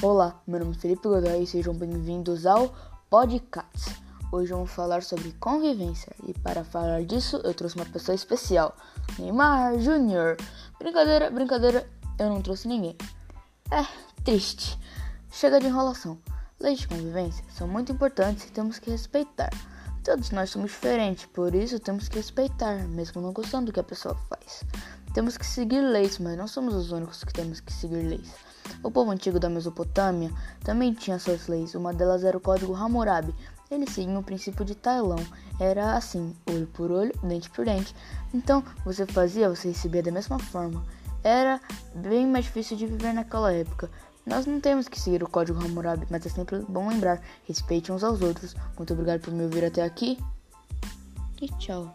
Olá, meu nome é Felipe Godoy e sejam bem-vindos ao Podcast. Hoje vamos falar sobre convivência e para falar disso eu trouxe uma pessoa especial, Neymar Júnior. Brincadeira, brincadeira, eu não trouxe ninguém. É, triste. Chega de enrolação. Leis de convivência são muito importantes e temos que respeitar. Todos nós somos diferentes, por isso temos que respeitar, mesmo não gostando do que a pessoa faz. Temos que seguir leis, mas não somos os únicos que temos que seguir leis. O povo antigo da Mesopotâmia também tinha suas leis, uma delas era o Código Hammurabi. Eles seguiam o princípio de Tailão. Era assim, olho por olho, dente por dente. Então, você fazia, você recebia da mesma forma. Era bem mais difícil de viver naquela época. Nós não temos que seguir o Código Hammurabi, mas é sempre bom lembrar, respeite uns aos outros. Muito obrigado por me ouvir até aqui. E tchau.